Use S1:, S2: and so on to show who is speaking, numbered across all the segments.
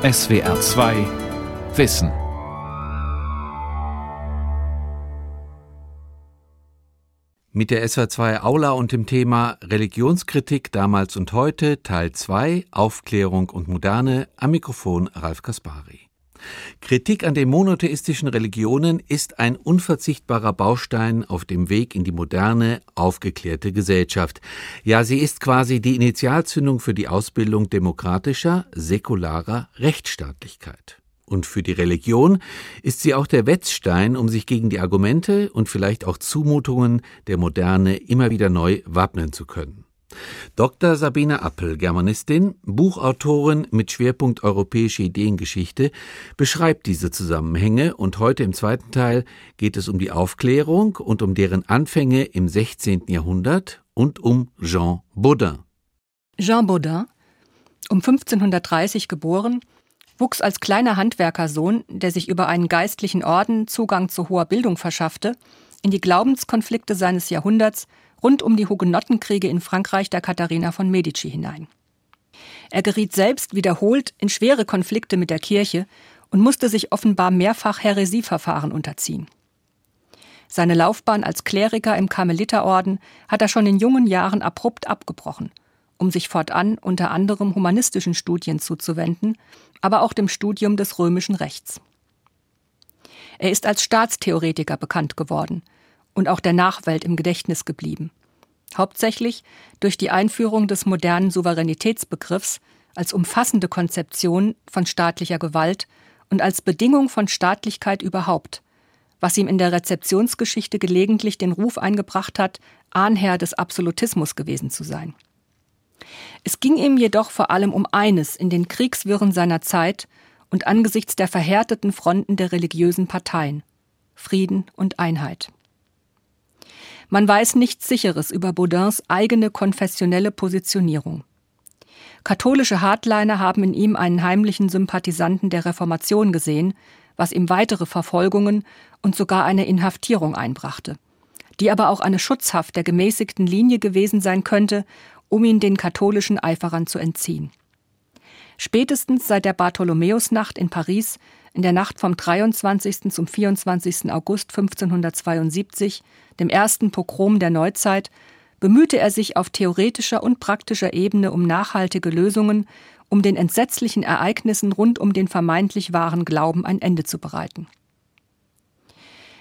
S1: SWR 2 Wissen.
S2: Mit der SWR 2 Aula und dem Thema Religionskritik damals und heute Teil 2 Aufklärung und Moderne am Mikrofon Ralf Kaspari. Kritik an den monotheistischen Religionen ist ein unverzichtbarer Baustein auf dem Weg in die moderne, aufgeklärte Gesellschaft. Ja, sie ist quasi die Initialzündung für die Ausbildung demokratischer, säkularer Rechtsstaatlichkeit. Und für die Religion ist sie auch der Wetzstein, um sich gegen die Argumente und vielleicht auch Zumutungen der Moderne immer wieder neu wappnen zu können. Dr. Sabine Appel, Germanistin, Buchautorin mit Schwerpunkt europäische Ideengeschichte, beschreibt diese Zusammenhänge und heute im zweiten Teil geht es um die Aufklärung und um deren Anfänge im 16. Jahrhundert und um Jean Baudin.
S3: Jean Baudin, um 1530 geboren, wuchs als kleiner Handwerkersohn, der sich über einen geistlichen Orden Zugang zu hoher Bildung verschaffte, in die Glaubenskonflikte seines Jahrhunderts rund um die Hugenottenkriege in Frankreich der Katharina von Medici hinein. Er geriet selbst wiederholt in schwere Konflikte mit der Kirche und musste sich offenbar mehrfach Häresieverfahren unterziehen. Seine Laufbahn als Kleriker im Karmeliterorden hat er schon in jungen Jahren abrupt abgebrochen, um sich fortan unter anderem humanistischen Studien zuzuwenden, aber auch dem Studium des römischen Rechts. Er ist als Staatstheoretiker bekannt geworden – und auch der Nachwelt im Gedächtnis geblieben. Hauptsächlich durch die Einführung des modernen Souveränitätsbegriffs als umfassende Konzeption von staatlicher Gewalt und als Bedingung von Staatlichkeit überhaupt, was ihm in der Rezeptionsgeschichte gelegentlich den Ruf eingebracht hat, Ahnherr des Absolutismus gewesen zu sein. Es ging ihm jedoch vor allem um eines in den Kriegswirren seiner Zeit und angesichts der verhärteten Fronten der religiösen Parteien Frieden und Einheit. Man weiß nichts Sicheres über Baudins eigene konfessionelle Positionierung. Katholische Hardliner haben in ihm einen heimlichen Sympathisanten der Reformation gesehen, was ihm weitere Verfolgungen und sogar eine Inhaftierung einbrachte, die aber auch eine Schutzhaft der gemäßigten Linie gewesen sein könnte, um ihn den katholischen Eiferern zu entziehen. Spätestens seit der Bartholomäusnacht in Paris, in der Nacht vom 23. zum 24. August 1572, dem ersten Pogrom der Neuzeit, bemühte er sich auf theoretischer und praktischer Ebene um nachhaltige Lösungen, um den entsetzlichen Ereignissen rund um den vermeintlich wahren Glauben ein Ende zu bereiten.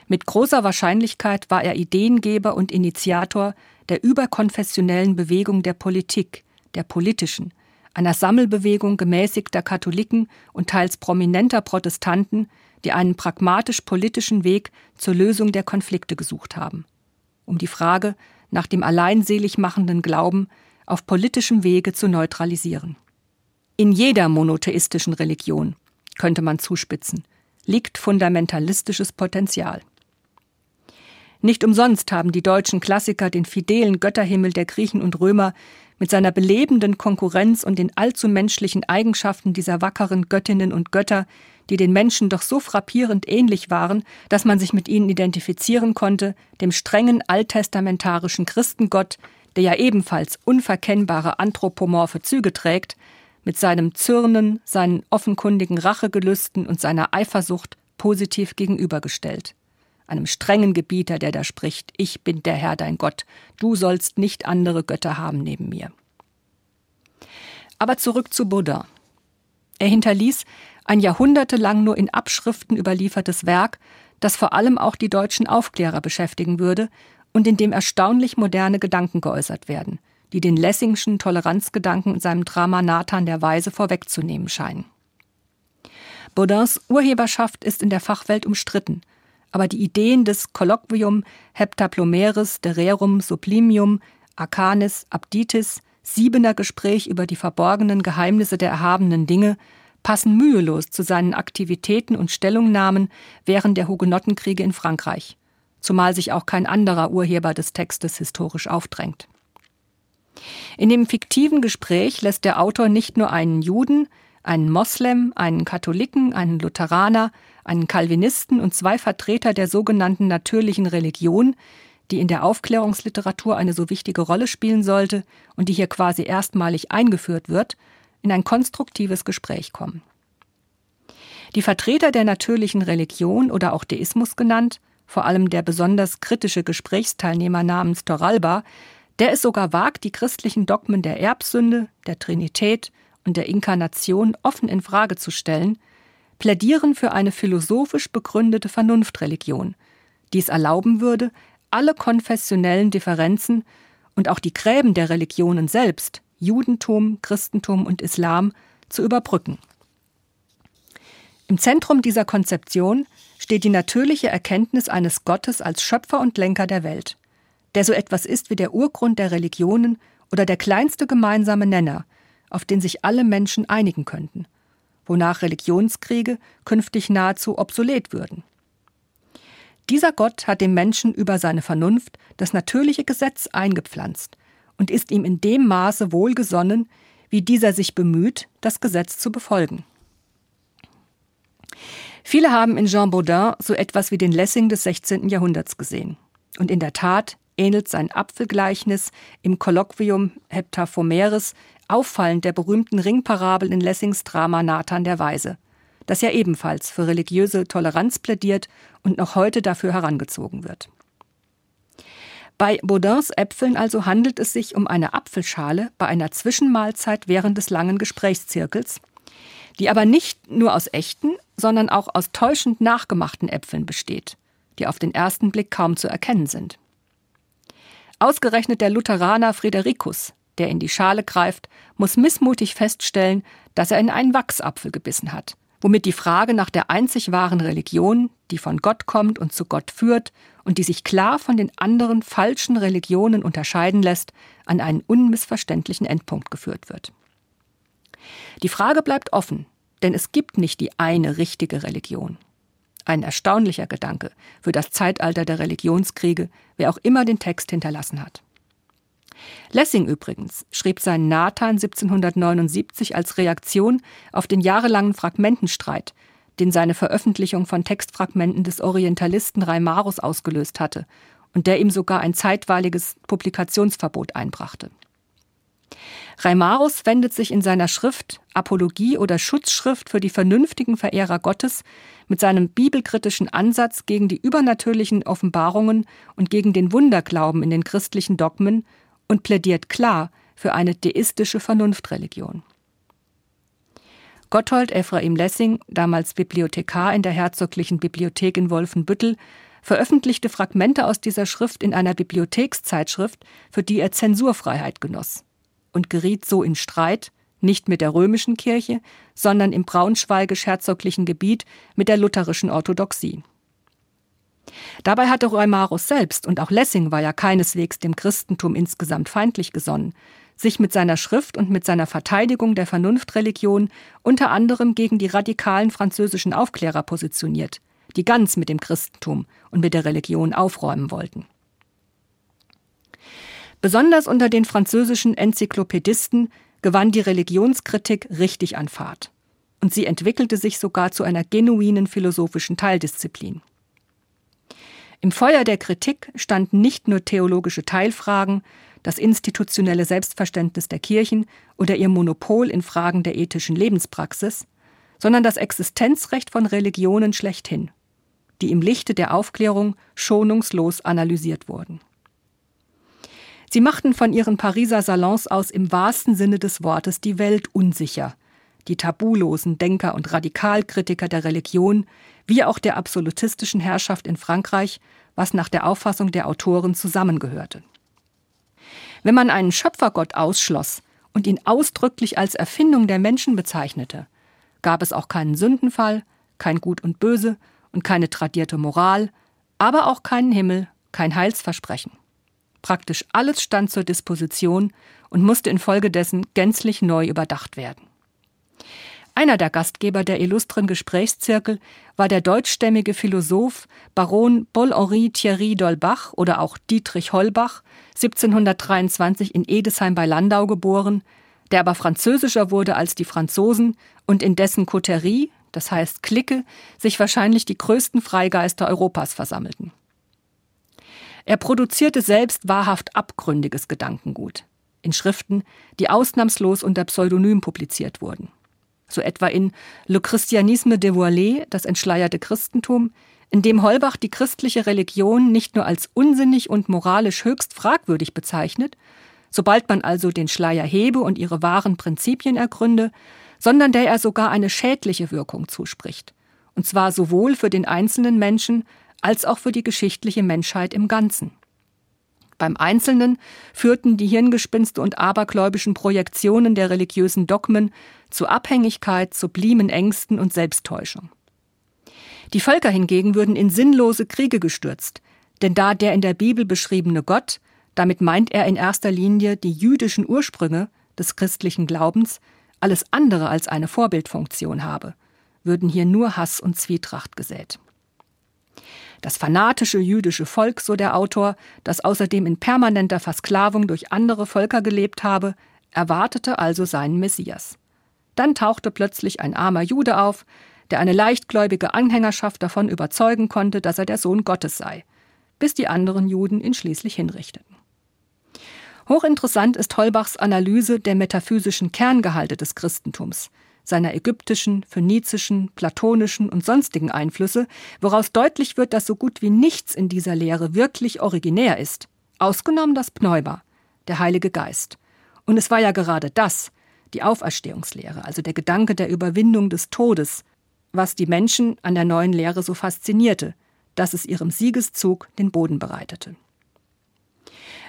S3: Mit großer Wahrscheinlichkeit war er Ideengeber und Initiator der überkonfessionellen Bewegung der Politik, der politischen, einer Sammelbewegung gemäßigter Katholiken und teils prominenter Protestanten, die einen pragmatisch-politischen Weg zur Lösung der Konflikte gesucht haben, um die Frage nach dem alleinselig machenden Glauben auf politischem Wege zu neutralisieren. In jeder monotheistischen Religion, könnte man zuspitzen, liegt fundamentalistisches Potenzial. Nicht umsonst haben die deutschen Klassiker den fidelen Götterhimmel der Griechen und Römer mit seiner belebenden Konkurrenz und den allzu menschlichen Eigenschaften dieser wackeren Göttinnen und Götter die den Menschen doch so frappierend ähnlich waren, dass man sich mit ihnen identifizieren konnte, dem strengen alttestamentarischen Christengott, der ja ebenfalls unverkennbare anthropomorphe Züge trägt, mit seinem Zürnen, seinen offenkundigen Rachegelüsten und seiner Eifersucht positiv gegenübergestellt. Einem strengen Gebieter, der da spricht, ich bin der Herr dein Gott, du sollst nicht andere Götter haben neben mir. Aber zurück zu Buddha. Er hinterließ ein jahrhundertelang nur in Abschriften überliefertes Werk, das vor allem auch die deutschen Aufklärer beschäftigen würde und in dem erstaunlich moderne Gedanken geäußert werden, die den Lessingschen Toleranzgedanken in seinem Drama Nathan der Weise vorwegzunehmen scheinen. Baudins Urheberschaft ist in der Fachwelt umstritten, aber die Ideen des Colloquium Heptaplomeris de Rerum Sublimium Arcanis Abditis Siebener Gespräch über die verborgenen Geheimnisse der erhabenen Dinge passen mühelos zu seinen Aktivitäten und Stellungnahmen während der Hugenottenkriege in Frankreich, zumal sich auch kein anderer Urheber des Textes historisch aufdrängt. In dem fiktiven Gespräch lässt der Autor nicht nur einen Juden, einen Moslem, einen Katholiken, einen Lutheraner, einen Calvinisten und zwei Vertreter der sogenannten natürlichen Religion, die in der Aufklärungsliteratur eine so wichtige Rolle spielen sollte und die hier quasi erstmalig eingeführt wird, in ein konstruktives Gespräch kommen. Die Vertreter der natürlichen Religion oder auch Deismus genannt, vor allem der besonders kritische Gesprächsteilnehmer namens Toralba, der es sogar wagt, die christlichen Dogmen der Erbsünde, der Trinität und der Inkarnation offen in Frage zu stellen, plädieren für eine philosophisch begründete Vernunftreligion, die es erlauben würde, alle konfessionellen Differenzen und auch die Gräben der Religionen selbst, Judentum, Christentum und Islam, zu überbrücken. Im Zentrum dieser Konzeption steht die natürliche Erkenntnis eines Gottes als Schöpfer und Lenker der Welt, der so etwas ist wie der Urgrund der Religionen oder der kleinste gemeinsame Nenner, auf den sich alle Menschen einigen könnten, wonach Religionskriege künftig nahezu obsolet würden. Dieser Gott hat dem Menschen über seine Vernunft das natürliche Gesetz eingepflanzt und ist ihm in dem Maße wohlgesonnen, wie dieser sich bemüht, das Gesetz zu befolgen. Viele haben in Jean Baudin so etwas wie den Lessing des 16. Jahrhunderts gesehen. Und in der Tat ähnelt sein Apfelgleichnis im Kolloquium Heptaphomeres auffallend der berühmten Ringparabel in Lessings Drama Nathan der Weise, das ja ebenfalls für religiöse Toleranz plädiert und noch heute dafür herangezogen wird. Bei Baudins Äpfeln also handelt es sich um eine Apfelschale bei einer Zwischenmahlzeit während des langen Gesprächszirkels, die aber nicht nur aus echten, sondern auch aus täuschend nachgemachten Äpfeln besteht, die auf den ersten Blick kaum zu erkennen sind. Ausgerechnet der Lutheraner Fridericus, der in die Schale greift, muss missmutig feststellen, dass er in einen Wachsapfel gebissen hat, womit die Frage nach der einzig wahren Religion, die von Gott kommt und zu Gott führt und die sich klar von den anderen falschen Religionen unterscheiden lässt, an einen unmissverständlichen Endpunkt geführt wird. Die Frage bleibt offen, denn es gibt nicht die eine richtige Religion. Ein erstaunlicher Gedanke für das Zeitalter der Religionskriege, wer auch immer den Text hinterlassen hat. Lessing übrigens schrieb seinen Nathan 1779 als Reaktion auf den jahrelangen Fragmentenstreit, den seine Veröffentlichung von Textfragmenten des Orientalisten Reimarus ausgelöst hatte und der ihm sogar ein zeitweiliges Publikationsverbot einbrachte. Reimarus wendet sich in seiner Schrift Apologie oder Schutzschrift für die vernünftigen Verehrer Gottes mit seinem bibelkritischen Ansatz gegen die übernatürlichen Offenbarungen und gegen den Wunderglauben in den christlichen Dogmen und plädiert klar für eine deistische Vernunftreligion. Gotthold Ephraim Lessing, damals Bibliothekar in der Herzoglichen Bibliothek in Wolfenbüttel, veröffentlichte Fragmente aus dieser Schrift in einer Bibliothekszeitschrift, für die er Zensurfreiheit genoss und geriet so in Streit, nicht mit der römischen Kirche, sondern im braunschweigisch-herzoglichen Gebiet mit der lutherischen Orthodoxie. Dabei hatte Reumarus selbst, und auch Lessing war ja keineswegs dem Christentum insgesamt feindlich gesonnen, sich mit seiner Schrift und mit seiner Verteidigung der Vernunftreligion unter anderem gegen die radikalen französischen Aufklärer positioniert, die ganz mit dem Christentum und mit der Religion aufräumen wollten. Besonders unter den französischen Enzyklopädisten gewann die Religionskritik richtig an Fahrt. Und sie entwickelte sich sogar zu einer genuinen philosophischen Teildisziplin. Im Feuer der Kritik standen nicht nur theologische Teilfragen, das institutionelle Selbstverständnis der Kirchen oder ihr Monopol in Fragen der ethischen Lebenspraxis, sondern das Existenzrecht von Religionen schlechthin, die im Lichte der Aufklärung schonungslos analysiert wurden. Sie machten von ihren Pariser Salons aus im wahrsten Sinne des Wortes die Welt unsicher. Die tabulosen Denker und Radikalkritiker der Religion, wie auch der absolutistischen Herrschaft in Frankreich, was nach der Auffassung der Autoren zusammengehörte. Wenn man einen Schöpfergott ausschloss und ihn ausdrücklich als Erfindung der Menschen bezeichnete, gab es auch keinen Sündenfall, kein Gut und Böse und keine tradierte Moral, aber auch keinen Himmel, kein Heilsversprechen. Praktisch alles stand zur Disposition und musste infolgedessen gänzlich neu überdacht werden. Einer der Gastgeber der illustren Gesprächszirkel war der deutschstämmige Philosoph Baron Paul-Henri Thierry d'Holbach oder auch Dietrich Holbach, 1723 in Edesheim bei Landau geboren, der aber französischer wurde als die Franzosen und in dessen Coterie, das heißt Clique, sich wahrscheinlich die größten Freigeister Europas versammelten. Er produzierte selbst wahrhaft abgründiges Gedankengut in Schriften, die ausnahmslos unter Pseudonym publiziert wurden. So etwa in Le Christianisme dévoilé, das entschleierte Christentum, in dem Holbach die christliche Religion nicht nur als unsinnig und moralisch höchst fragwürdig bezeichnet, sobald man also den Schleier hebe und ihre wahren Prinzipien ergründe, sondern der er sogar eine schädliche Wirkung zuspricht, und zwar sowohl für den einzelnen Menschen als auch für die geschichtliche Menschheit im Ganzen. Beim Einzelnen führten die Hirngespinste und abergläubischen Projektionen der religiösen Dogmen zu Abhängigkeit, sublimen Ängsten und Selbsttäuschung. Die Völker hingegen würden in sinnlose Kriege gestürzt, denn da der in der Bibel beschriebene Gott, damit meint er in erster Linie die jüdischen Ursprünge des christlichen Glaubens, alles andere als eine Vorbildfunktion habe, würden hier nur Hass und Zwietracht gesät. Das fanatische jüdische Volk, so der Autor, das außerdem in permanenter Versklavung durch andere Völker gelebt habe, erwartete also seinen Messias. Dann tauchte plötzlich ein armer Jude auf, der eine leichtgläubige Anhängerschaft davon überzeugen konnte, dass er der Sohn Gottes sei, bis die anderen Juden ihn schließlich hinrichteten. Hochinteressant ist Holbachs Analyse der metaphysischen Kerngehalte des Christentums, seiner ägyptischen, phönizischen, platonischen und sonstigen Einflüsse, woraus deutlich wird, dass so gut wie nichts in dieser Lehre wirklich originär ist, ausgenommen das Pneuma, der Heilige Geist. Und es war ja gerade das, die Auferstehungslehre, also der Gedanke der Überwindung des Todes, was die Menschen an der neuen Lehre so faszinierte, dass es ihrem Siegeszug den Boden bereitete.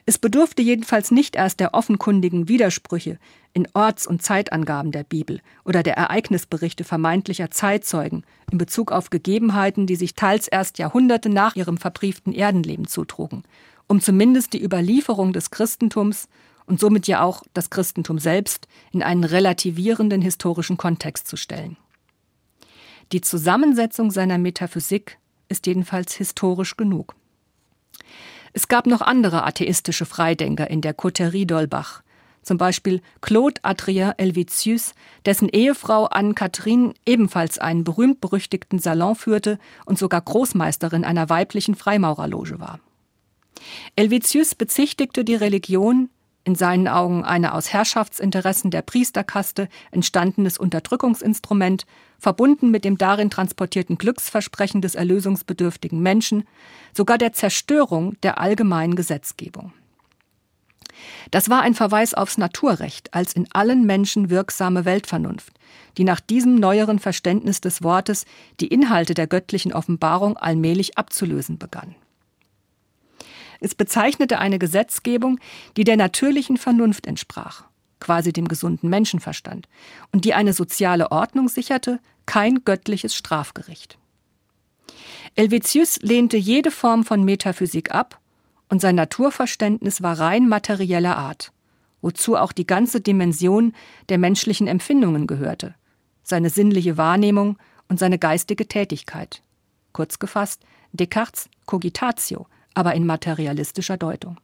S3: Es bedurfte jedenfalls nicht erst der offenkundigen Widersprüche in Orts- und Zeitangaben der Bibel oder der Ereignisberichte vermeintlicher Zeitzeugen in Bezug auf Gegebenheiten, die sich teils erst Jahrhunderte nach ihrem verbrieften Erdenleben zutrugen, um zumindest die Überlieferung des Christentums und somit ja auch das Christentum selbst in einen relativierenden historischen Kontext zu stellen. Die Zusammensetzung seiner Metaphysik ist jedenfalls historisch genug. Es gab noch andere atheistische Freidenker in der Coterie Dolbach, zum Beispiel Claude Adrien Helvetius, dessen Ehefrau Anne-Catherine ebenfalls einen berühmt-berüchtigten Salon führte und sogar Großmeisterin einer weiblichen Freimaurerloge war. Helvetius bezichtigte die Religion, in seinen Augen eine aus Herrschaftsinteressen der Priesterkaste entstandenes Unterdrückungsinstrument, verbunden mit dem darin transportierten Glücksversprechen des erlösungsbedürftigen Menschen, sogar der Zerstörung der allgemeinen Gesetzgebung. Das war ein Verweis aufs Naturrecht als in allen Menschen wirksame Weltvernunft, die nach diesem neueren Verständnis des Wortes die Inhalte der göttlichen Offenbarung allmählich abzulösen begann. Es bezeichnete eine Gesetzgebung, die der natürlichen Vernunft entsprach, quasi dem gesunden Menschenverstand, und die eine soziale Ordnung sicherte, kein göttliches Strafgericht. Helvetius lehnte jede Form von Metaphysik ab und sein Naturverständnis war rein materieller Art, wozu auch die ganze Dimension der menschlichen Empfindungen gehörte, seine sinnliche Wahrnehmung und seine geistige Tätigkeit. Kurz gefasst, Descartes Cogitatio, aber in materialistischer Deutung.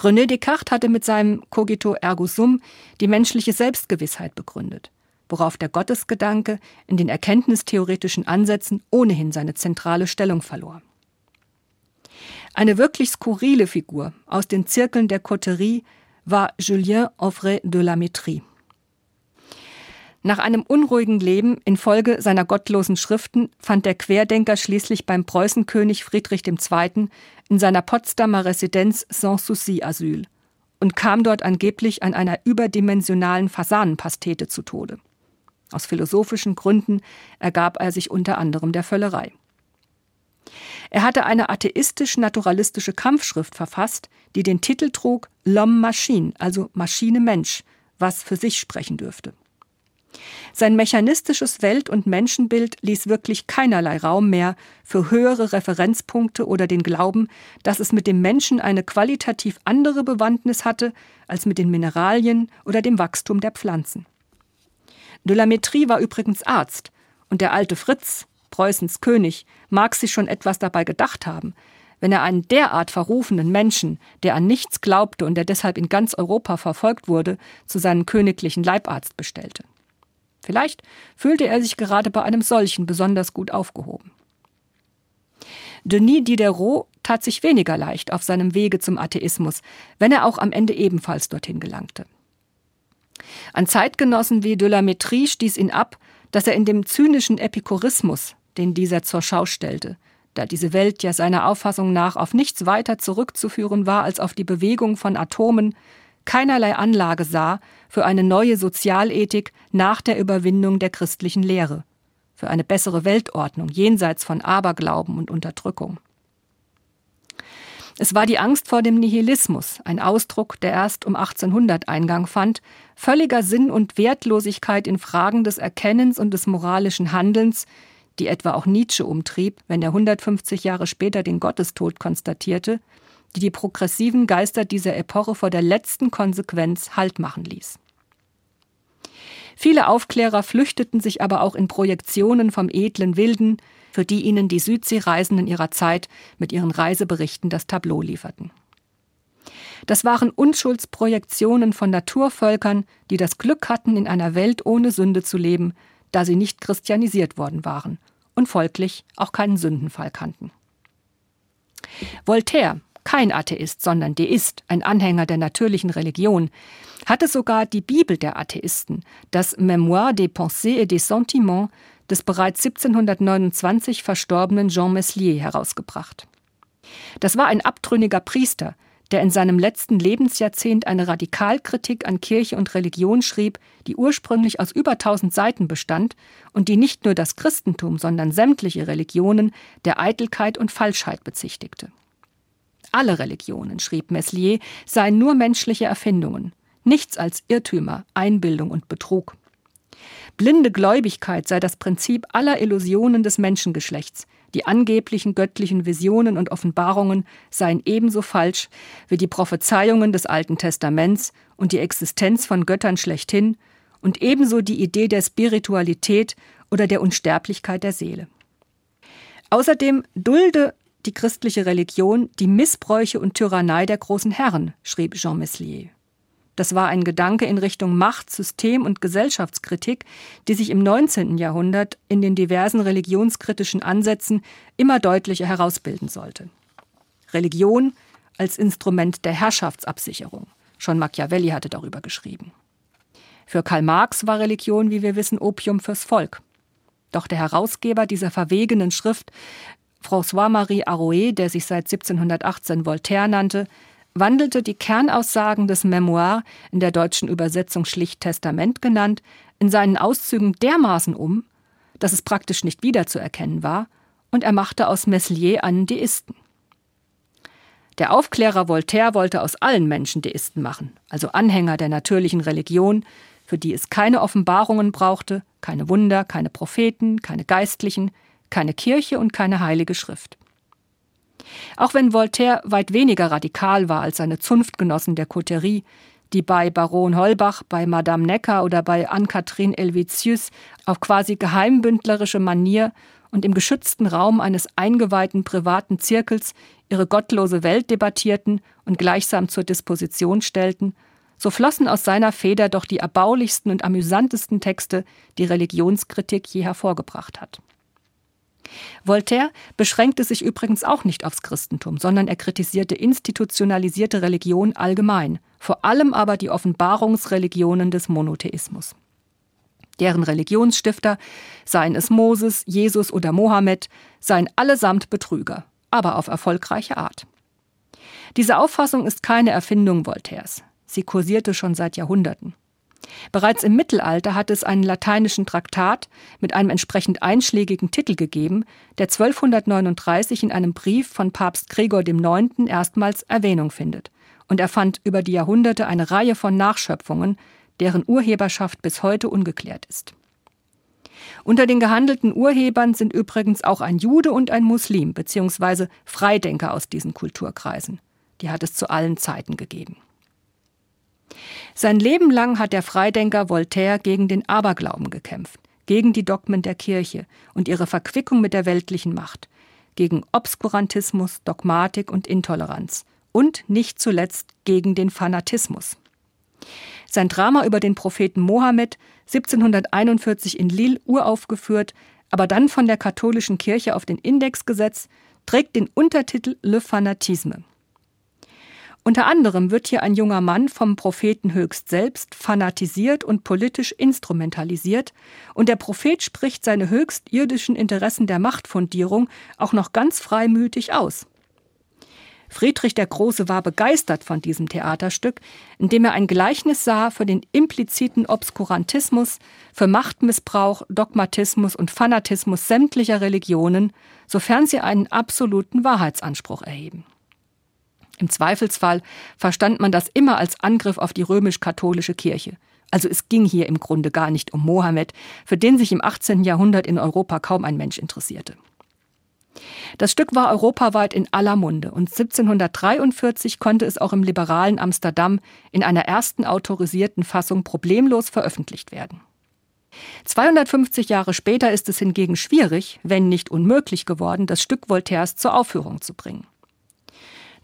S3: René Descartes hatte mit seinem Cogito ergo sum die menschliche Selbstgewissheit begründet, worauf der Gottesgedanke in den erkenntnistheoretischen Ansätzen ohnehin seine zentrale Stellung verlor. Eine wirklich skurrile Figur aus den Zirkeln der Coterie war Julien Offray de la Métrie. Nach einem unruhigen Leben infolge seiner gottlosen Schriften fand der Querdenker schließlich beim Preußenkönig Friedrich II. in seiner Potsdamer Residenz Sans Souci Asyl und kam dort angeblich an einer überdimensionalen Fasanenpastete zu Tode. Aus philosophischen Gründen ergab er sich unter anderem der Völlerei. Er hatte eine atheistisch-naturalistische Kampfschrift verfasst, die den Titel trug L'homme machine, also Maschine Mensch, was für sich sprechen dürfte. Sein mechanistisches Welt- und Menschenbild ließ wirklich keinerlei Raum mehr für höhere Referenzpunkte oder den Glauben, dass es mit dem Menschen eine qualitativ andere Bewandtnis hatte als mit den Mineralien oder dem Wachstum der Pflanzen. De la Métrie war übrigens Arzt, und der alte Fritz, Preußens König, mag sich schon etwas dabei gedacht haben, wenn er einen derart verrufenen Menschen, der an nichts glaubte und der deshalb in ganz Europa verfolgt wurde, zu seinem königlichen Leibarzt bestellte. Vielleicht fühlte er sich gerade bei einem solchen besonders gut aufgehoben. Denis Diderot tat sich weniger leicht auf seinem Wege zum Atheismus, wenn er auch am Ende ebenfalls dorthin gelangte. An Zeitgenossen wie de la Métrie stieß ihn ab, dass er in dem zynischen Epikurismus, den dieser zur Schau stellte, da diese Welt ja seiner Auffassung nach auf nichts weiter zurückzuführen war als auf die Bewegung von Atomen, keinerlei Anlage sah für eine neue Sozialethik nach der Überwindung der christlichen Lehre, für eine bessere Weltordnung jenseits von Aberglauben und Unterdrückung. Es war die Angst vor dem Nihilismus, ein Ausdruck, der erst um 1800 Eingang fand, völliger Sinn und Wertlosigkeit in Fragen des Erkennens und des moralischen Handelns, die etwa auch Nietzsche umtrieb, wenn er 150 Jahre später den Gottestod konstatierte, die die progressiven Geister dieser Epoche vor der letzten Konsequenz Halt machen ließ. Viele Aufklärer flüchteten sich aber auch in Projektionen vom edlen Wilden, für die ihnen die Südseereisenden ihrer Zeit mit ihren Reiseberichten das Tableau lieferten. Das waren Unschuldsprojektionen von Naturvölkern, die das Glück hatten, in einer Welt ohne Sünde zu leben, da sie nicht christianisiert worden waren und folglich auch keinen Sündenfall kannten. Voltaire, kein Atheist, sondern Deist, ein Anhänger der natürlichen Religion, hatte sogar die Bibel der Atheisten, das Mémoire des Pensées et des Sentiments des bereits 1729 verstorbenen Jean Meslier herausgebracht. Das war ein abtrünniger Priester, der in seinem letzten Lebensjahrzehnt eine Radikalkritik an Kirche und Religion schrieb, die ursprünglich aus über tausend Seiten bestand und die nicht nur das Christentum, sondern sämtliche Religionen der Eitelkeit und Falschheit bezichtigte. Alle Religionen, schrieb Meslier, seien nur menschliche Erfindungen, nichts als Irrtümer, Einbildung und Betrug. Blinde Gläubigkeit sei das Prinzip aller Illusionen des Menschengeschlechts. Die angeblichen göttlichen Visionen und Offenbarungen seien ebenso falsch wie die Prophezeiungen des Alten Testaments und die Existenz von Göttern schlechthin und ebenso die Idee der Spiritualität oder der Unsterblichkeit der Seele. Außerdem dulde die christliche Religion die Missbräuche und Tyrannei der großen Herren, schrieb Jean Meslier. Das war ein Gedanke in Richtung Macht, System und Gesellschaftskritik, die sich im 19. Jahrhundert in den diversen religionskritischen Ansätzen immer deutlicher herausbilden sollte. Religion als Instrument der Herrschaftsabsicherung. Schon Machiavelli hatte darüber geschrieben. Für Karl Marx war Religion, wie wir wissen, Opium fürs Volk. Doch der Herausgeber dieser verwegenen Schrift François-Marie Arouet, der sich seit 1718 Voltaire nannte, wandelte die Kernaussagen des Memoir, in der deutschen Übersetzung schlicht Testament genannt, in seinen Auszügen dermaßen um, dass es praktisch nicht wiederzuerkennen war, und er machte aus Meslier einen Deisten. Der Aufklärer Voltaire wollte aus allen Menschen Deisten machen, also Anhänger der natürlichen Religion, für die es keine Offenbarungen brauchte, keine Wunder, keine Propheten, keine Geistlichen, keine Kirche und keine heilige Schrift. Auch wenn Voltaire weit weniger radikal war als seine Zunftgenossen der Coterie, die bei Baron Holbach, bei Madame Necker oder bei Anne-Catherine Helvetius auf quasi geheimbündlerische Manier und im geschützten Raum eines eingeweihten privaten Zirkels ihre gottlose Welt debattierten und gleichsam zur Disposition stellten, so flossen aus seiner Feder doch die erbaulichsten und amüsantesten Texte, die Religionskritik je hervorgebracht hat. Voltaire beschränkte sich übrigens auch nicht aufs Christentum, sondern er kritisierte institutionalisierte Religion allgemein, vor allem aber die Offenbarungsreligionen des Monotheismus. Deren Religionsstifter, seien es Moses, Jesus oder Mohammed, seien allesamt Betrüger, aber auf erfolgreiche Art. Diese Auffassung ist keine Erfindung Voltaires. Sie kursierte schon seit Jahrhunderten. Bereits im Mittelalter hat es einen lateinischen Traktat mit einem entsprechend einschlägigen Titel gegeben, der 1239 in einem Brief von Papst Gregor IX. erstmals Erwähnung findet. Und er fand über die Jahrhunderte eine Reihe von Nachschöpfungen, deren Urheberschaft bis heute ungeklärt ist. Unter den gehandelten Urhebern sind übrigens auch ein Jude und ein Muslim bzw. Freidenker aus diesen Kulturkreisen. Die hat es zu allen Zeiten gegeben. Sein Leben lang hat der Freidenker Voltaire gegen den Aberglauben gekämpft, gegen die Dogmen der Kirche und ihre Verquickung mit der weltlichen Macht, gegen Obskurantismus, Dogmatik und Intoleranz und nicht zuletzt gegen den Fanatismus. Sein Drama über den Propheten Mohammed, 1741 in Lille uraufgeführt, aber dann von der katholischen Kirche auf den Index gesetzt, trägt den Untertitel Le Fanatisme. Unter anderem wird hier ein junger Mann vom Propheten höchst selbst fanatisiert und politisch instrumentalisiert, und der Prophet spricht seine höchst irdischen Interessen der Machtfundierung auch noch ganz freimütig aus. Friedrich der Große war begeistert von diesem Theaterstück, in dem er ein Gleichnis sah für den impliziten Obskurantismus, für Machtmissbrauch, Dogmatismus und Fanatismus sämtlicher Religionen, sofern sie einen absoluten Wahrheitsanspruch erheben. Im Zweifelsfall verstand man das immer als Angriff auf die römisch-katholische Kirche. Also es ging hier im Grunde gar nicht um Mohammed, für den sich im 18. Jahrhundert in Europa kaum ein Mensch interessierte. Das Stück war europaweit in aller Munde und 1743 konnte es auch im liberalen Amsterdam in einer ersten autorisierten Fassung problemlos veröffentlicht werden. 250 Jahre später ist es hingegen schwierig, wenn nicht unmöglich geworden, das Stück Voltaires zur Aufführung zu bringen.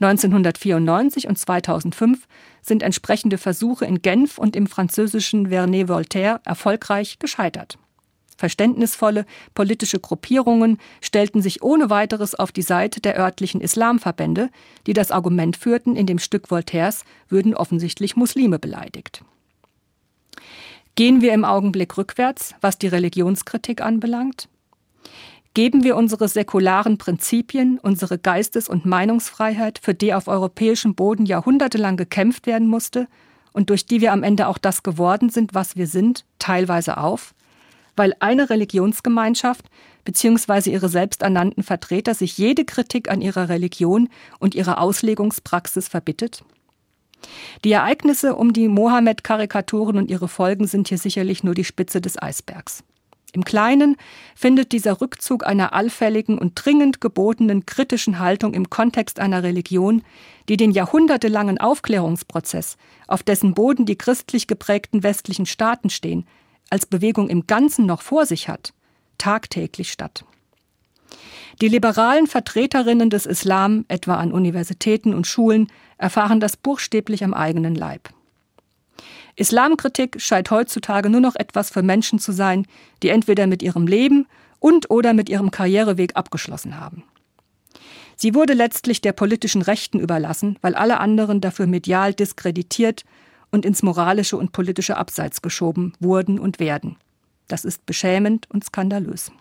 S3: 1994 und 2005 sind entsprechende Versuche in Genf und im französischen Vernet Voltaire erfolgreich gescheitert. Verständnisvolle politische Gruppierungen stellten sich ohne weiteres auf die Seite der örtlichen Islamverbände, die das Argument führten, in dem Stück Voltaires würden offensichtlich Muslime beleidigt. Gehen wir im Augenblick rückwärts, was die Religionskritik anbelangt? Geben wir unsere säkularen Prinzipien, unsere Geistes- und Meinungsfreiheit, für die auf europäischem Boden jahrhundertelang gekämpft werden musste und durch die wir am Ende auch das geworden sind, was wir sind, teilweise auf? weil eine Religionsgemeinschaft bzw. ihre selbsternannten Vertreter sich jede Kritik an ihrer Religion und ihrer Auslegungspraxis verbittet? Die Ereignisse um die Mohammed-Karikaturen und ihre Folgen sind hier sicherlich nur die Spitze des Eisbergs. Im Kleinen findet dieser Rückzug einer allfälligen und dringend gebotenen kritischen Haltung im Kontext einer Religion, die den jahrhundertelangen Aufklärungsprozess, auf dessen Boden die christlich geprägten westlichen Staaten stehen, als Bewegung im Ganzen noch vor sich hat, tagtäglich statt. Die liberalen Vertreterinnen des Islam, etwa an Universitäten und Schulen, erfahren das buchstäblich am eigenen Leib. Islamkritik scheint heutzutage nur noch etwas für Menschen zu sein, die entweder mit ihrem Leben und oder mit ihrem Karriereweg abgeschlossen haben. Sie wurde letztlich der politischen Rechten überlassen, weil alle anderen dafür medial diskreditiert und ins moralische und politische Abseits geschoben wurden und werden. Das ist beschämend und skandalös.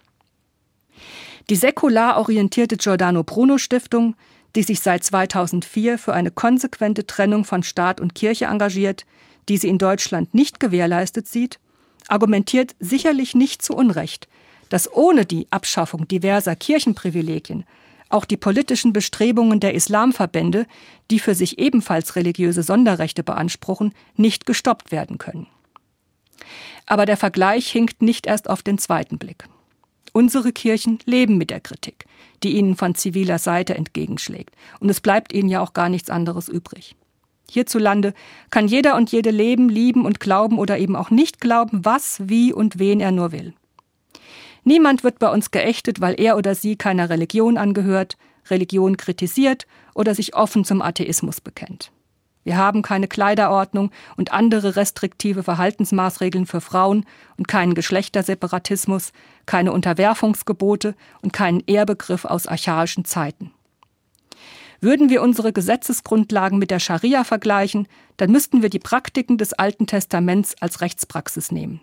S3: Die säkular orientierte Giordano Bruno Stiftung, die sich seit 2004 für eine konsequente Trennung von Staat und Kirche engagiert, die sie in Deutschland nicht gewährleistet sieht, argumentiert sicherlich nicht zu Unrecht, dass ohne die Abschaffung diverser Kirchenprivilegien auch die politischen Bestrebungen der Islamverbände, die für sich ebenfalls religiöse Sonderrechte beanspruchen, nicht gestoppt werden können. Aber der Vergleich hinkt nicht erst auf den zweiten Blick. Unsere Kirchen leben mit der Kritik, die ihnen von ziviler Seite entgegenschlägt, und es bleibt ihnen ja auch gar nichts anderes übrig. Hierzulande kann jeder und jede leben, lieben und glauben oder eben auch nicht glauben, was, wie und wen er nur will. Niemand wird bei uns geächtet, weil er oder sie keiner Religion angehört, Religion kritisiert oder sich offen zum Atheismus bekennt. Wir haben keine Kleiderordnung und andere restriktive Verhaltensmaßregeln für Frauen und keinen Geschlechterseparatismus, keine Unterwerfungsgebote und keinen Ehrbegriff aus archaischen Zeiten. Würden wir unsere Gesetzesgrundlagen mit der Scharia vergleichen, dann müssten wir die Praktiken des Alten Testaments als Rechtspraxis nehmen.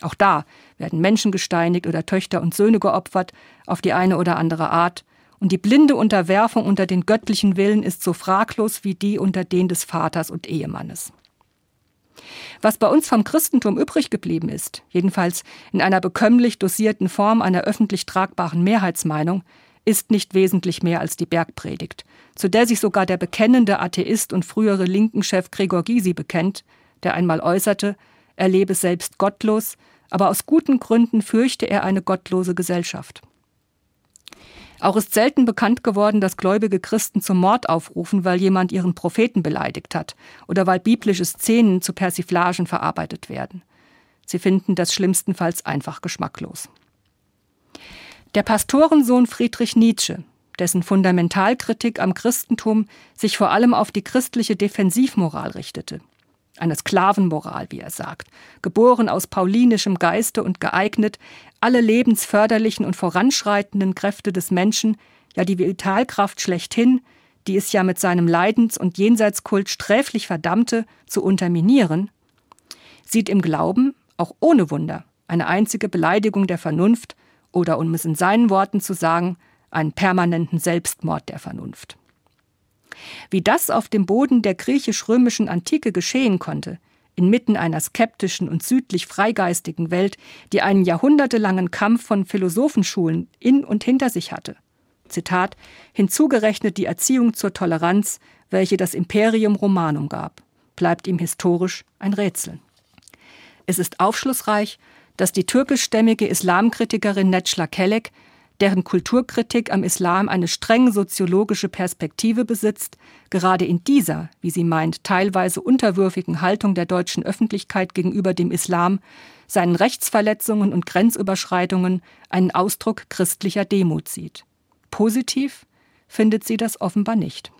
S3: Auch da werden Menschen gesteinigt oder Töchter und Söhne geopfert, auf die eine oder andere Art, und die blinde Unterwerfung unter den göttlichen Willen ist so fraglos wie die unter den des Vaters und Ehemannes. Was bei uns vom Christentum übrig geblieben ist, jedenfalls in einer bekömmlich dosierten Form einer öffentlich tragbaren Mehrheitsmeinung, ist nicht wesentlich mehr als die Bergpredigt, zu der sich sogar der bekennende Atheist und frühere Linkenchef Gregor Gysi bekennt, der einmal äußerte, er lebe selbst gottlos, aber aus guten Gründen fürchte er eine gottlose Gesellschaft. Auch ist selten bekannt geworden, dass gläubige Christen zum Mord aufrufen, weil jemand ihren Propheten beleidigt hat oder weil biblische Szenen zu Persiflagen verarbeitet werden. Sie finden das schlimmstenfalls einfach geschmacklos. Der Pastorensohn Friedrich Nietzsche, dessen Fundamentalkritik am Christentum sich vor allem auf die christliche Defensivmoral richtete, eine Sklavenmoral, wie er sagt, geboren aus paulinischem Geiste und geeignet, alle lebensförderlichen und voranschreitenden Kräfte des Menschen, ja die Vitalkraft schlechthin, die es ja mit seinem Leidens- und Jenseitskult sträflich verdammte, zu unterminieren, sieht im Glauben, auch ohne Wunder, eine einzige Beleidigung der Vernunft oder, um es in seinen Worten zu sagen, einen permanenten Selbstmord der Vernunft. Wie das auf dem Boden der griechisch-römischen Antike geschehen konnte, inmitten einer skeptischen und südlich freigeistigen Welt, die einen jahrhundertelangen Kampf von Philosophenschulen in und hinter sich hatte. Zitat, hinzugerechnet die Erziehung zur Toleranz, welche das Imperium Romanum gab, bleibt ihm historisch ein Rätsel. Es ist aufschlussreich, dass die türkischstämmige Islamkritikerin Netschla Kelek deren Kulturkritik am Islam eine streng soziologische Perspektive besitzt, gerade in dieser, wie sie meint, teilweise unterwürfigen Haltung der deutschen Öffentlichkeit gegenüber dem Islam, seinen Rechtsverletzungen und Grenzüberschreitungen einen Ausdruck christlicher Demut sieht. Positiv findet sie das offenbar nicht.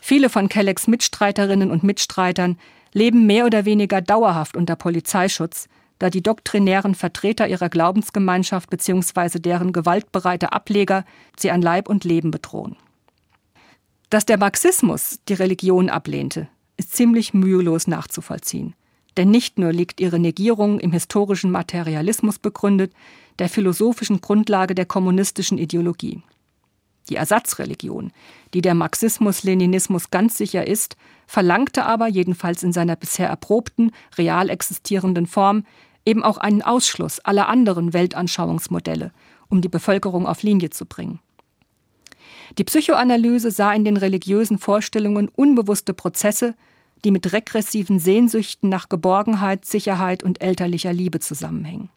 S3: Viele von Kelleks Mitstreiterinnen und Mitstreitern leben mehr oder weniger dauerhaft unter Polizeischutz, da die doktrinären Vertreter ihrer Glaubensgemeinschaft bzw. deren gewaltbereite Ableger sie an Leib und Leben bedrohen. Dass der Marxismus die Religion ablehnte, ist ziemlich mühelos nachzuvollziehen. Denn nicht nur liegt ihre Negierung im historischen Materialismus begründet, der philosophischen Grundlage der kommunistischen Ideologie. Die Ersatzreligion, die der Marxismus-Leninismus ganz sicher ist, verlangte aber, jedenfalls in seiner bisher erprobten, real existierenden Form, eben auch einen Ausschluss aller anderen Weltanschauungsmodelle, um die Bevölkerung auf Linie zu bringen. Die Psychoanalyse sah in den religiösen Vorstellungen unbewusste Prozesse, die mit regressiven Sehnsüchten nach Geborgenheit, Sicherheit und elterlicher Liebe zusammenhängen.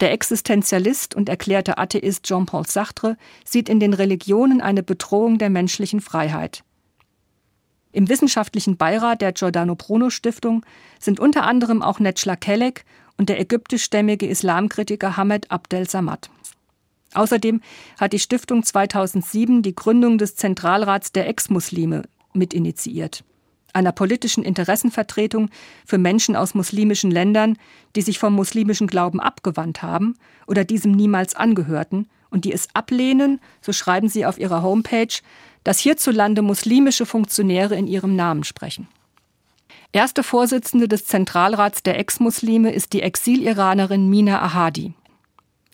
S3: Der Existenzialist und erklärte Atheist Jean-Paul Sartre sieht in den Religionen eine Bedrohung der menschlichen Freiheit, im wissenschaftlichen Beirat der Giordano Bruno Stiftung sind unter anderem auch Netschla Kelek und der ägyptischstämmige Islamkritiker Hamed Abdel Samad. Außerdem hat die Stiftung 2007 die Gründung des Zentralrats der Ex-Muslime mitinitiiert, einer politischen Interessenvertretung für Menschen aus muslimischen Ländern, die sich vom muslimischen Glauben abgewandt haben oder diesem niemals angehörten und die es ablehnen, so schreiben sie auf ihrer Homepage, dass hierzulande muslimische Funktionäre in ihrem Namen sprechen. Erste Vorsitzende des Zentralrats der Ex-Muslime ist die Exil-Iranerin Mina Ahadi.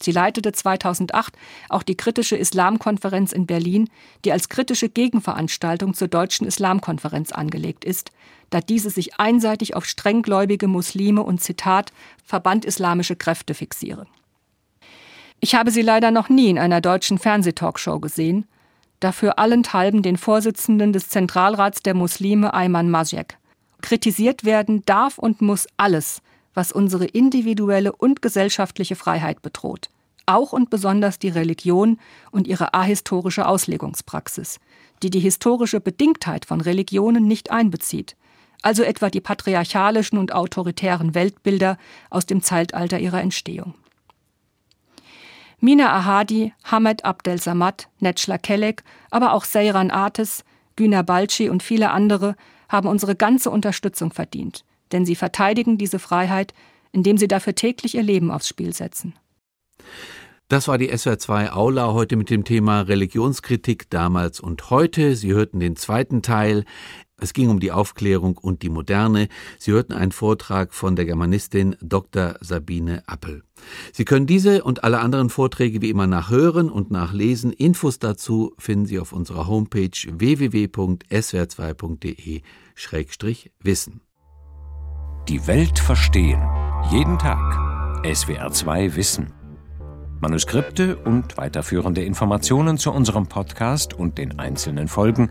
S3: Sie leitete 2008 auch die kritische Islamkonferenz in Berlin, die als kritische Gegenveranstaltung zur deutschen Islamkonferenz angelegt ist, da diese sich einseitig auf strenggläubige Muslime und Zitat Verband islamische Kräfte fixiere. Ich habe sie leider noch nie in einer deutschen Fernsehtalkshow gesehen, dafür allenthalben den Vorsitzenden des Zentralrats der Muslime Ayman Masjek. Kritisiert werden darf und muss alles, was unsere individuelle und gesellschaftliche Freiheit bedroht. Auch und besonders die Religion und ihre ahistorische Auslegungspraxis, die die historische Bedingtheit von Religionen nicht einbezieht, also etwa die patriarchalischen und autoritären Weltbilder aus dem Zeitalter ihrer Entstehung. Mina Ahadi, Hamed Abdel Samad, Netschla Kelek, aber auch Seyran Ates, Güner Balci und viele andere haben unsere ganze Unterstützung verdient, denn sie verteidigen diese Freiheit, indem sie dafür täglich ihr Leben aufs Spiel setzen.
S2: Das war die SWR2 Aula heute mit dem Thema Religionskritik damals und heute. Sie hörten den zweiten Teil. Es ging um die Aufklärung und die Moderne. Sie hörten einen Vortrag von der Germanistin Dr. Sabine Appel. Sie können diese und alle anderen Vorträge wie immer nachhören und nachlesen. Infos dazu finden Sie auf unserer Homepage www.swr2.de-wissen.
S1: Die Welt verstehen. Jeden Tag. SWR2 Wissen. Manuskripte und weiterführende Informationen zu unserem Podcast und den einzelnen Folgen